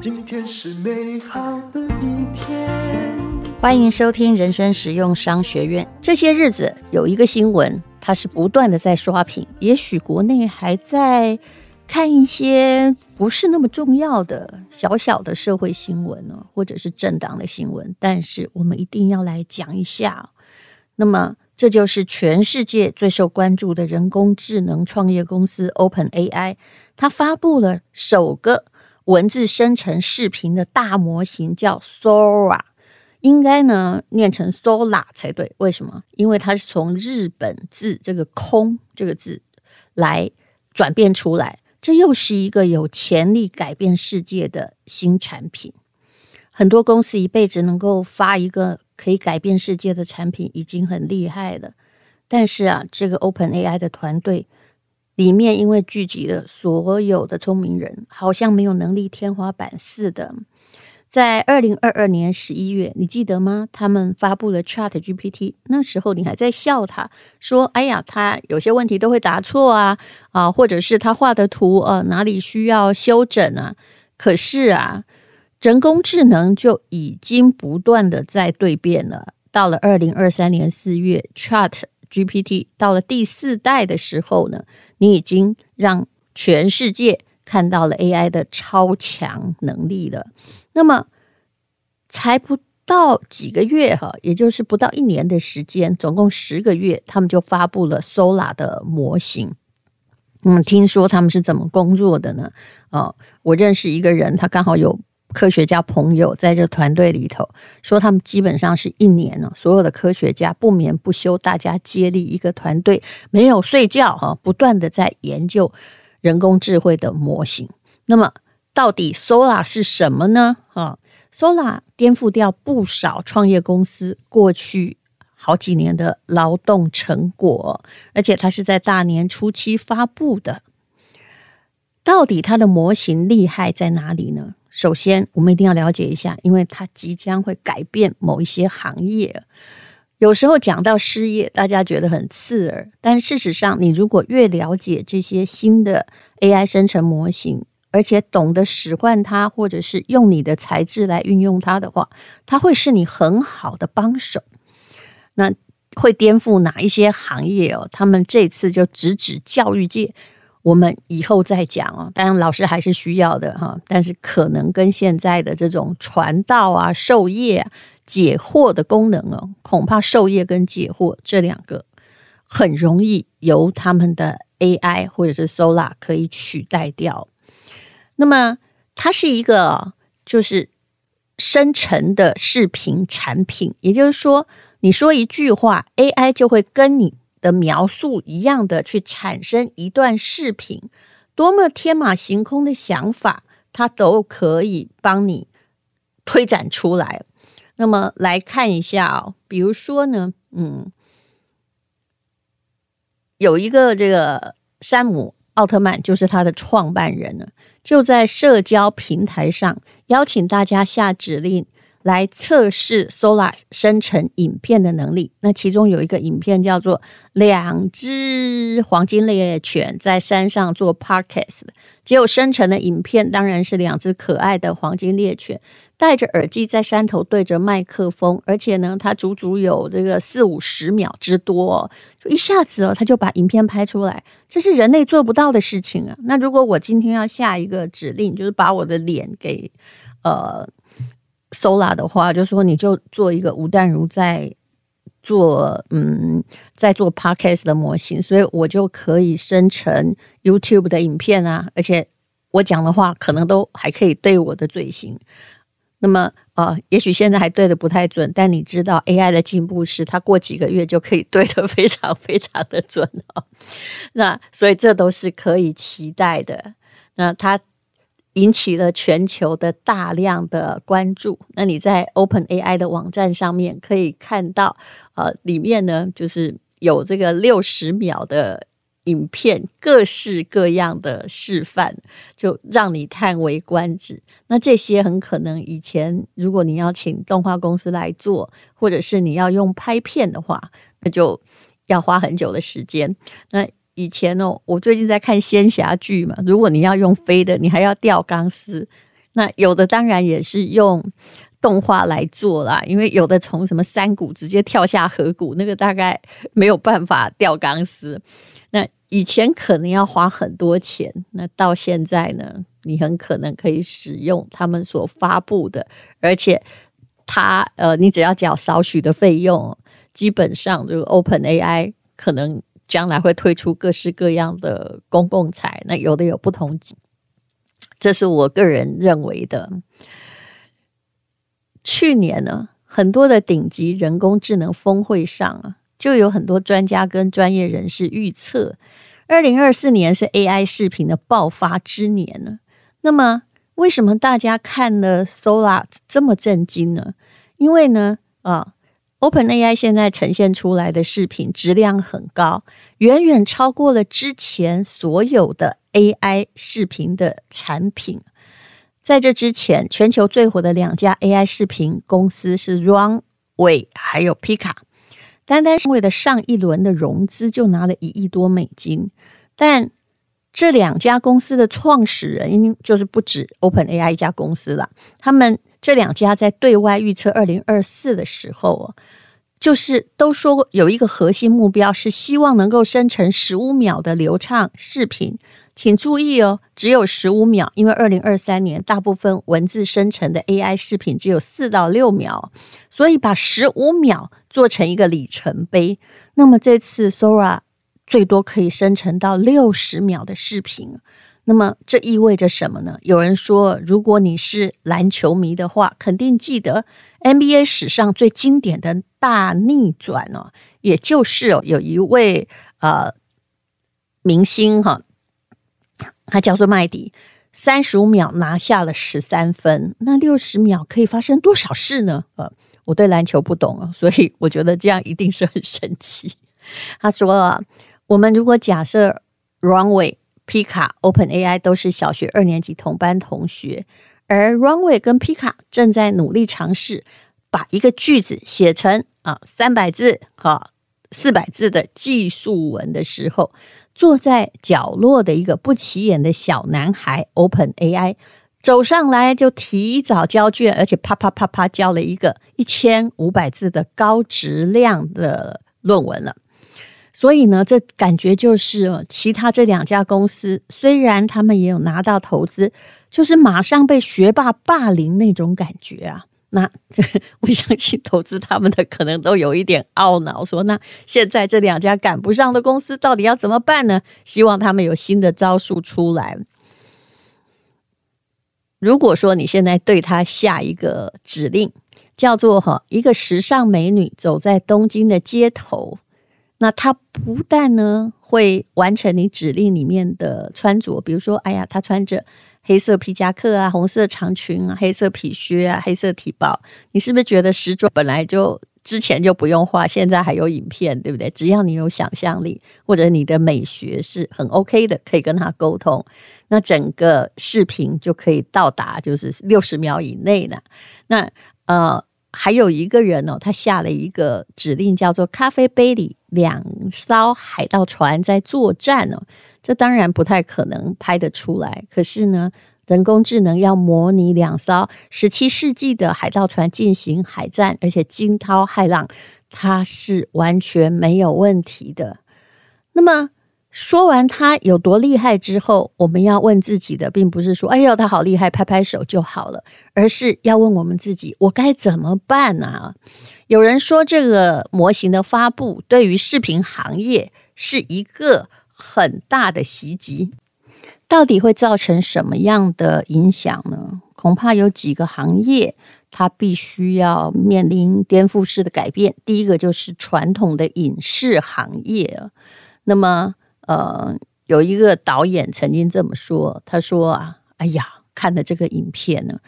今天是美好的一天。欢迎收听人生实用商学院。这些日子有一个新闻，它是不断的在刷屏。也许国内还在看一些不是那么重要的小小的社会新闻呢，或者是政党的新闻，但是我们一定要来讲一下。那么，这就是全世界最受关注的人工智能创业公司 OpenAI，它发布了首个文字生成视频的大模型，叫 Sora，应该呢念成 Sola 才对。为什么？因为它是从日本字这个“空”这个字来转变出来。这又是一个有潜力改变世界的新产品。很多公司一辈子能够发一个可以改变世界的产品，已经很厉害了。但是啊，这个 OpenAI 的团队里面，因为聚集了所有的聪明人，好像没有能力天花板似的。在二零二二年十一月，你记得吗？他们发布了 ChatGPT，那时候你还在笑他，说：“哎呀，他有些问题都会答错啊，啊，或者是他画的图，呃，哪里需要修整啊？”可是啊，人工智能就已经不断的在蜕变了。到了二零二三年四月，ChatGPT 到了第四代的时候呢，你已经让全世界看到了 AI 的超强能力了。那么才不到几个月哈，也就是不到一年的时间，总共十个月，他们就发布了 Sora 的模型。嗯，听说他们是怎么工作的呢？哦，我认识一个人，他刚好有科学家朋友在这团队里头，说他们基本上是一年呢，所有的科学家不眠不休，大家接力一个团队，没有睡觉哈，不断的在研究人工智慧的模型。那么。到底 Sora 是什么呢？啊，Sora 颠覆掉不少创业公司过去好几年的劳动成果，而且它是在大年初七发布的。到底它的模型厉害在哪里呢？首先，我们一定要了解一下，因为它即将会改变某一些行业。有时候讲到失业，大家觉得很刺耳，但事实上，你如果越了解这些新的 AI 生成模型，而且懂得使唤它，或者是用你的才智来运用它的话，它会是你很好的帮手。那会颠覆哪一些行业哦？他们这次就直指教育界，我们以后再讲哦。当然，老师还是需要的哈，但是可能跟现在的这种传道啊、授业、解惑的功能哦，恐怕授业跟解惑这两个很容易由他们的 AI 或者是 Sora 可以取代掉。那么，它是一个就是生成的视频产品，也就是说，你说一句话，AI 就会跟你的描述一样的去产生一段视频，多么天马行空的想法，它都可以帮你推展出来。那么来看一下哦，比如说呢，嗯，有一个这个山姆奥特曼，就是他的创办人呢。就在社交平台上邀请大家下指令来测试 Solar 生成影片的能力。那其中有一个影片叫做《两只黄金猎犬在山上做 Podcast》，结果生成的影片当然是两只可爱的黄金猎犬。戴着耳机在山头对着麦克风，而且呢，它足足有这个四五十秒之多，就一下子哦，它就把影片拍出来，这是人类做不到的事情啊。那如果我今天要下一个指令，就是把我的脸给呃 Sora 的话，就说你就做一个吴淡如在做嗯在做 Podcast 的模型，所以我就可以生成 YouTube 的影片啊，而且我讲的话可能都还可以对我的嘴型。那么啊、呃，也许现在还对的不太准，但你知道 AI 的进步是它过几个月就可以对的非常非常的准哦。那所以这都是可以期待的。那它引起了全球的大量的关注。那你在 OpenAI 的网站上面可以看到，呃，里面呢就是有这个六十秒的。影片各式各样的示范，就让你叹为观止。那这些很可能以前，如果你要请动画公司来做，或者是你要用拍片的话，那就要花很久的时间。那以前哦，我最近在看仙侠剧嘛，如果你要用飞的，你还要吊钢丝。那有的当然也是用动画来做啦，因为有的从什么山谷直接跳下河谷，那个大概没有办法吊钢丝。那以前可能要花很多钱，那到现在呢，你很可能可以使用他们所发布的，而且它呃，你只要缴少许的费用，基本上就 OpenAI 可能将来会推出各式各样的公共财，那有的有不同。这是我个人认为的。去年呢，很多的顶级人工智能峰会上啊，就有很多专家跟专业人士预测，二零二四年是 AI 视频的爆发之年呢。那么，为什么大家看了 Solar 这么震惊呢？因为呢，啊，OpenAI 现在呈现出来的视频质量很高，远远超过了之前所有的。AI 视频的产品，在这之前，全球最火的两家 AI 视频公司是 Runway 还有 Pika，单单是为了上一轮的融资就拿了一亿多美金。但这两家公司的创始人，就是不止 OpenAI 一家公司了，他们这两家在对外预测二零二四的时候，就是都说有一个核心目标是希望能够生成十五秒的流畅视频。请注意哦，只有十五秒，因为二零二三年大部分文字生成的 AI 视频只有四到六秒，所以把十五秒做成一个里程碑。那么这次 Sora 最多可以生成到六十秒的视频，那么这意味着什么呢？有人说，如果你是篮球迷的话，肯定记得 NBA 史上最经典的大逆转哦，也就是哦，有一位呃明星哈。他叫做麦迪，三十五秒拿下了十三分。那六十秒可以发生多少事呢？呃，我对篮球不懂啊，所以我觉得这样一定是很神奇。他说啊，我们如果假设 Runway、Pika、OpenAI 都是小学二年级同班同学，而 Runway 跟 Pika 正在努力尝试把一个句子写成啊三百字、哈四百字的技术文的时候。坐在角落的一个不起眼的小男孩，OpenAI 走上来就提早交卷，而且啪啪啪啪交了一个一千五百字的高质量的论文了。所以呢，这感觉就是其他这两家公司，虽然他们也有拿到投资，就是马上被学霸霸凌那种感觉啊。那我相信投资他们的可能都有一点懊恼，说那现在这两家赶不上的公司到底要怎么办呢？希望他们有新的招数出来。如果说你现在对他下一个指令，叫做哈一个时尚美女走在东京的街头，那他不但呢会完成你指令里面的穿着，比如说，哎呀，他穿着。黑色皮夹克啊，红色长裙啊，黑色皮靴啊，黑色提包，你是不是觉得时装本来就之前就不用画，现在还有影片，对不对？只要你有想象力，或者你的美学是很 OK 的，可以跟他沟通，那整个视频就可以到达就是六十秒以内了。那呃，还有一个人哦，他下了一个指令，叫做咖啡杯里两艘海盗船在作战哦。这当然不太可能拍得出来，可是呢，人工智能要模拟两艘十七世纪的海盗船进行海战，而且惊涛骇浪，它是完全没有问题的。那么说完他有多厉害之后，我们要问自己的，并不是说“哎呦，他好厉害”，拍拍手就好了，而是要问我们自己：我该怎么办呢？有人说，这个模型的发布对于视频行业是一个。很大的袭击，到底会造成什么样的影响呢？恐怕有几个行业，它必须要面临颠覆式的改变。第一个就是传统的影视行业。那么，呃，有一个导演曾经这么说，他说啊，哎呀，看了这个影片呢，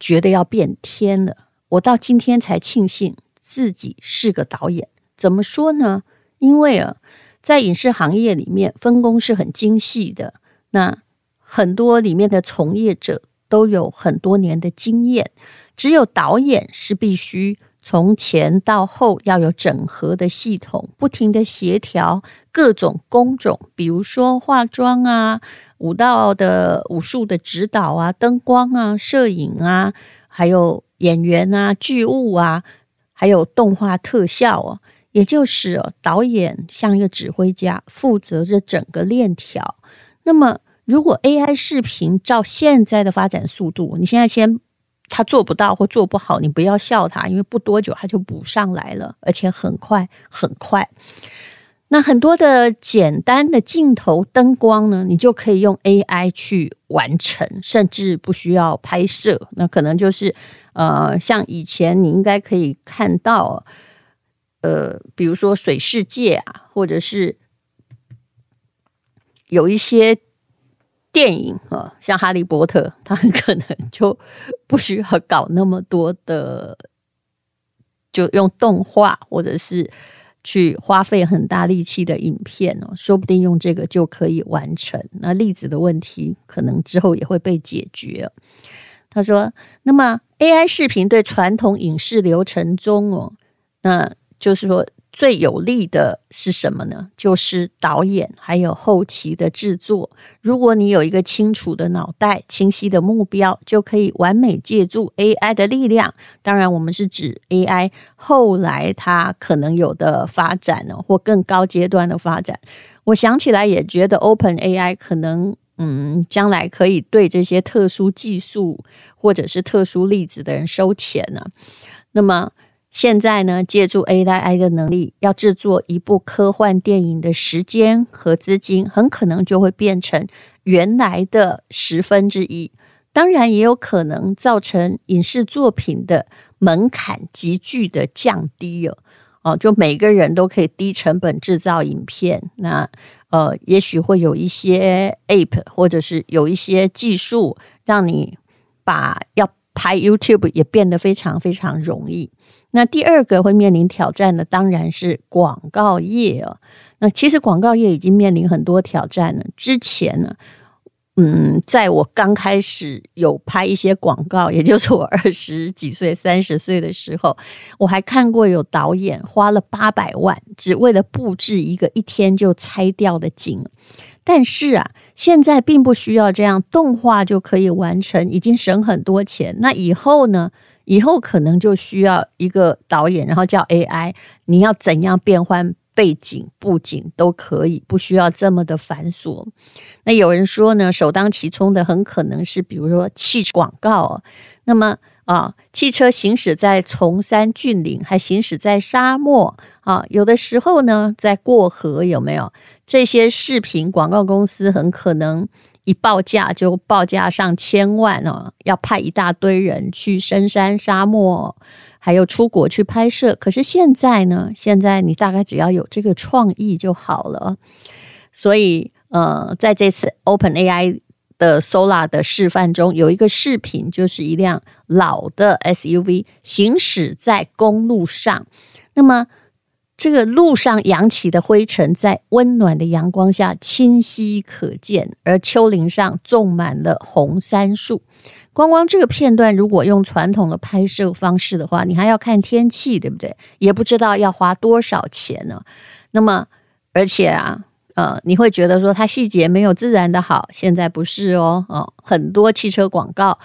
觉得要变天了。我到今天才庆幸自己是个导演。怎么说呢？因为啊。在影视行业里面，分工是很精细的。那很多里面的从业者都有很多年的经验，只有导演是必须从前到后要有整合的系统，不停的协调各种工种，比如说化妆啊、舞蹈的武术的指导啊、灯光啊、摄影啊，还有演员啊、剧务啊，还有动画特效啊，也就是导演像一个指挥家，负责着整个链条。那么，如果 AI 视频照现在的发展速度，你现在先他做不到或做不好，你不要笑他，因为不多久他就补上来了，而且很快很快。那很多的简单的镜头、灯光呢，你就可以用 AI 去完成，甚至不需要拍摄。那可能就是呃，像以前你应该可以看到，呃，比如说水世界啊，或者是有一些电影啊，像《哈利波特》，它很可能就不需要搞那么多的，就用动画或者是。去花费很大力气的影片哦，说不定用这个就可以完成。那粒子的问题可能之后也会被解决。他说：“那么 AI 视频对传统影视流程中哦，那就是说。”最有利的是什么呢？就是导演还有后期的制作。如果你有一个清楚的脑袋、清晰的目标，就可以完美借助 AI 的力量。当然，我们是指 AI 后来它可能有的发展呢，或更高阶段的发展。我想起来也觉得 OpenAI 可能，嗯，将来可以对这些特殊技术或者是特殊例子的人收钱呢。那么。现在呢，借助 AI 的能力，要制作一部科幻电影的时间和资金，很可能就会变成原来的十分之一。当然，也有可能造成影视作品的门槛急剧的降低了。哦，就每个人都可以低成本制造影片。那呃，也许会有一些 App，或者是有一些技术，让你把要拍 YouTube 也变得非常非常容易。那第二个会面临挑战的当然是广告业哦。那其实广告业已经面临很多挑战了。之前呢，嗯，在我刚开始有拍一些广告，也就是我二十几岁、三十岁的时候，我还看过有导演花了八百万，只为了布置一个一天就拆掉的景。但是啊，现在并不需要这样，动画就可以完成，已经省很多钱。那以后呢？以后可能就需要一个导演，然后叫 AI，你要怎样变换背景、布景都可以，不需要这么的繁琐。那有人说呢，首当其冲的很可能是，比如说汽车广告。那么啊，汽车行驶在崇山峻岭，还行驶在沙漠啊，有的时候呢，在过河，有没有这些视频广告公司很可能。一报价就报价上千万哦，要派一大堆人去深山沙漠，还有出国去拍摄。可是现在呢？现在你大概只要有这个创意就好了。所以，呃，在这次 OpenAI 的 Solar 的示范中，有一个视频，就是一辆老的 SUV 行驶在公路上，那么。这个路上扬起的灰尘，在温暖的阳光下清晰可见，而丘陵上种满了红杉树。光光这个片段，如果用传统的拍摄方式的话，你还要看天气，对不对？也不知道要花多少钱呢。那么，而且啊，呃，你会觉得说它细节没有自然的好。现在不是哦，哦，很多汽车广告，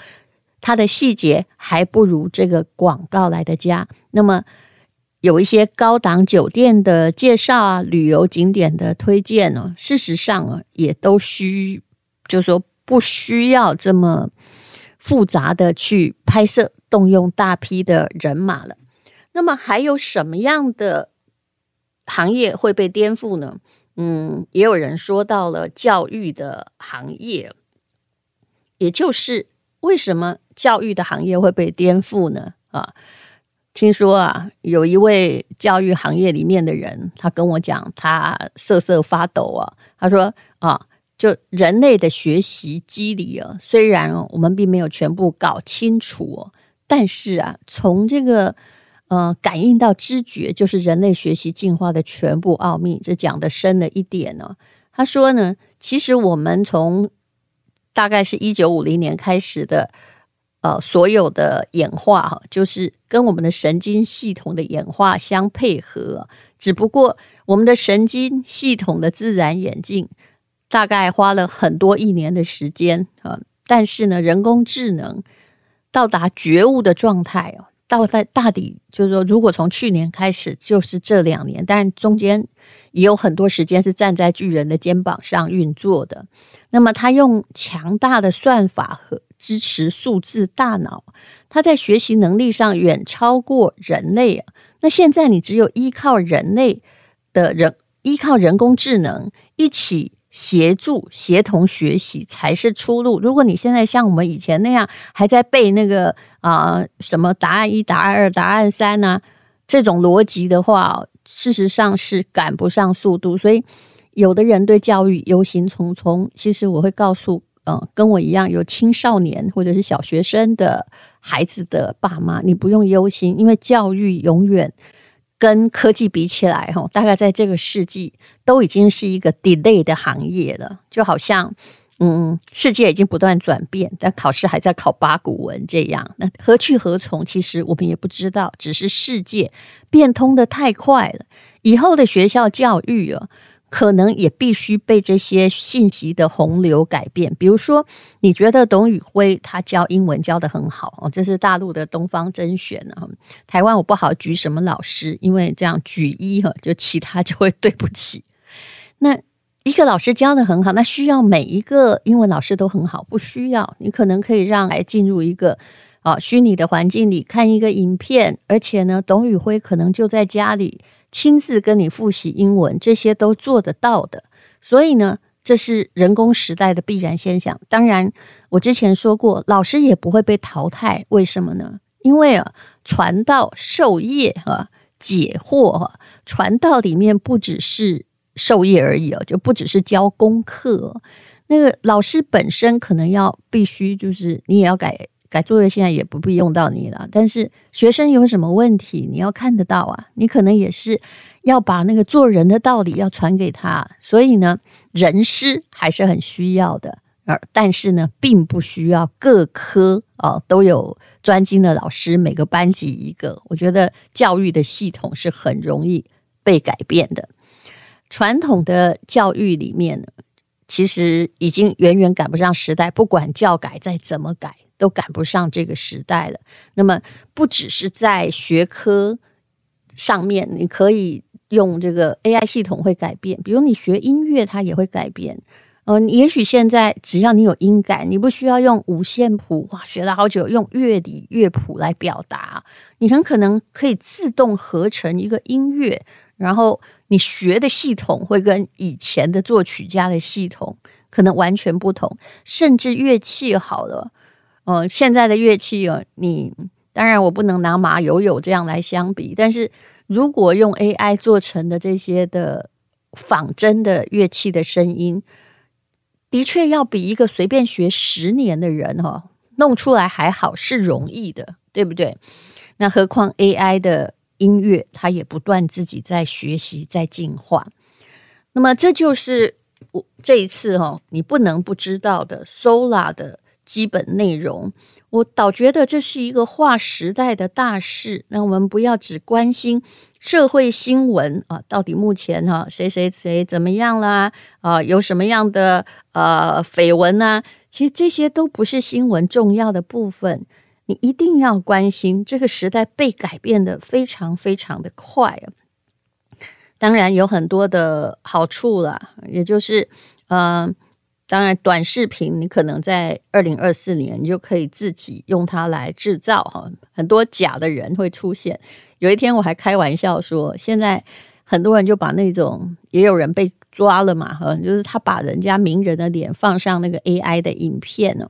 它的细节还不如这个广告来的佳。那么。有一些高档酒店的介绍啊，旅游景点的推荐呢，事实上啊，也都需，就说不需要这么复杂的去拍摄，动用大批的人马了。那么还有什么样的行业会被颠覆呢？嗯，也有人说到了教育的行业，也就是为什么教育的行业会被颠覆呢？啊？听说啊，有一位教育行业里面的人，他跟我讲，他瑟瑟发抖啊。他说啊，就人类的学习机理啊，虽然我们并没有全部搞清楚，但是啊，从这个呃感应到知觉，就是人类学习进化的全部奥秘。这讲得深了一点呢。他说呢，其实我们从大概是一九五零年开始的。呃所有的演化哈，就是跟我们的神经系统的演化相配合。只不过我们的神经系统的自然演进大概花了很多一年的时间啊，但是呢，人工智能到达觉悟的状态哦。到在大抵就是说，如果从去年开始，就是这两年，但中间也有很多时间是站在巨人的肩膀上运作的。那么，他用强大的算法和支持数字大脑，它在学习能力上远超过人类。那现在你只有依靠人类的人，依靠人工智能一起。协助协同学习才是出路。如果你现在像我们以前那样还在背那个啊、什么答案一、答案二、答案三呢、这种逻辑的话，事实上是赶不上速度。所以，有的人对教育忧心忡忡。其实我会告诉，跟我一样有青少年或者是小学生的孩子的爸妈，你不用忧心，因为教育永远。跟科技比起来，哈，大概在这个世纪都已经是一个 delay 的行业了。就好像，嗯，世界已经不断转变，但考试还在考八股文这样。那何去何从？其实我们也不知道，只是世界变通得太快了。以后的学校教育啊。可能也必须被这些信息的洪流改变。比如说，你觉得董宇辉他教英文教得很好哦，这是大陆的东方甄选啊。台湾我不好举什么老师，因为这样举一哈，就其他就会对不起。那一个老师教得很好，那需要每一个英文老师都很好？不需要，你可能可以让来进入一个啊虚拟的环境里看一个影片，而且呢，董宇辉可能就在家里。亲自跟你复习英文，这些都做得到的。所以呢，这是人工时代的必然现象。当然，我之前说过，老师也不会被淘汰。为什么呢？因为啊，传道授业啊，解惑哈，传道里面不只是授业而已哦，就不只是教功课。那个老师本身可能要必须就是你也要改。改作业现在也不必用到你了，但是学生有什么问题，你要看得到啊。你可能也是要把那个做人的道理要传给他，所以呢，人师还是很需要的。而但是呢，并不需要各科啊都有专精的老师，每个班级一个。我觉得教育的系统是很容易被改变的。传统的教育里面呢，其实已经远远赶不上时代，不管教改再怎么改。都赶不上这个时代了。那么，不只是在学科上面，你可以用这个 AI 系统会改变。比如你学音乐，它也会改变。嗯、也许现在只要你有音感，你不需要用五线谱，哇，学了好久，用乐理乐谱来表达，你很可能可以自动合成一个音乐。然后你学的系统会跟以前的作曲家的系统可能完全不同，甚至乐器好了。哦，现在的乐器哦，你当然我不能拿马友友这样来相比，但是如果用 AI 做成的这些的仿真的乐器的声音，的确要比一个随便学十年的人哈弄出来还好，是容易的，对不对？那何况 AI 的音乐，它也不断自己在学习，在进化。那么这就是我这一次哈，你不能不知道的 Sola 的。基本内容，我倒觉得这是一个划时代的大事。那我们不要只关心社会新闻啊，到底目前哈谁谁谁怎么样啦？啊，有什么样的呃绯闻呢？其实这些都不是新闻重要的部分。你一定要关心这个时代被改变得非常非常的快。当然有很多的好处了，也就是嗯。当然，短视频你可能在二零二四年，你就可以自己用它来制造哈，很多假的人会出现。有一天我还开玩笑说，现在很多人就把那种也有人被抓了嘛，哈，就是他把人家名人的脸放上那个 AI 的影片呢，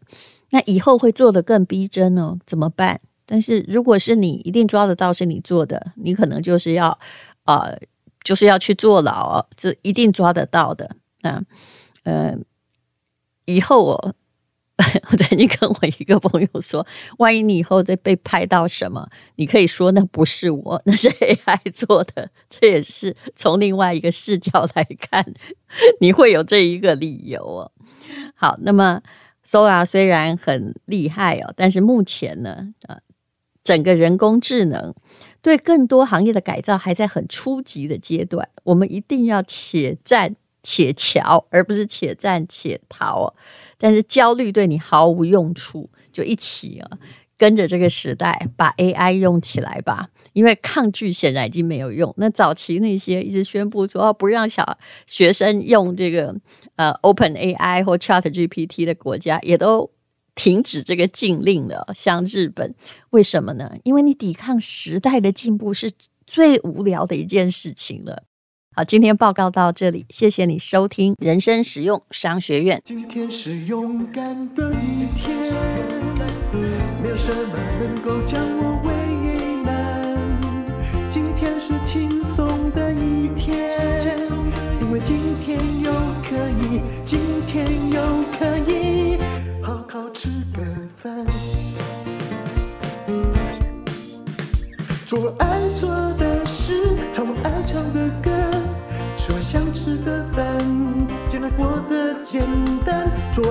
那以后会做得更逼真哦，怎么办？但是如果是你，一定抓得到是你做的，你可能就是要呃，就是要去坐牢，这一定抓得到的啊，呃。以后我，我曾经跟我一个朋友说，万一你以后再被拍到什么，你可以说那不是我，那是 AI 做的。这也是从另外一个视角来看，你会有这一个理由哦。好，那么 Sora 虽然很厉害哦，但是目前呢，呃，整个人工智能对更多行业的改造还在很初级的阶段。我们一定要且战且瞧，而不是且战且逃。但是焦虑对你毫无用处，就一起啊。跟着这个时代，把 AI 用起来吧，因为抗拒显然已经没有用。那早期那些一直宣布说不让小学生用这个呃 Open AI 或 Chat GPT 的国家，也都停止这个禁令了。像日本，为什么呢？因为你抵抗时代的进步是最无聊的一件事情了。好，今天报告到这里，谢谢你收听人生实用商学院。今天是勇敢的一天。没有什么能够将我为难，今天是轻松的一天，因为今天又可以，今天又可以好好吃个饭，做爱